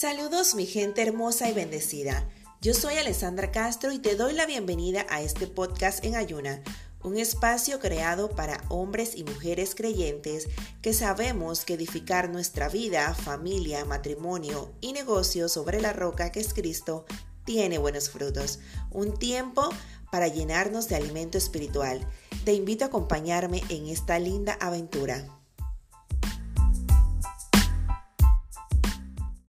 Saludos mi gente hermosa y bendecida. Yo soy Alessandra Castro y te doy la bienvenida a este podcast en Ayuna, un espacio creado para hombres y mujeres creyentes que sabemos que edificar nuestra vida, familia, matrimonio y negocio sobre la roca que es Cristo tiene buenos frutos. Un tiempo para llenarnos de alimento espiritual. Te invito a acompañarme en esta linda aventura.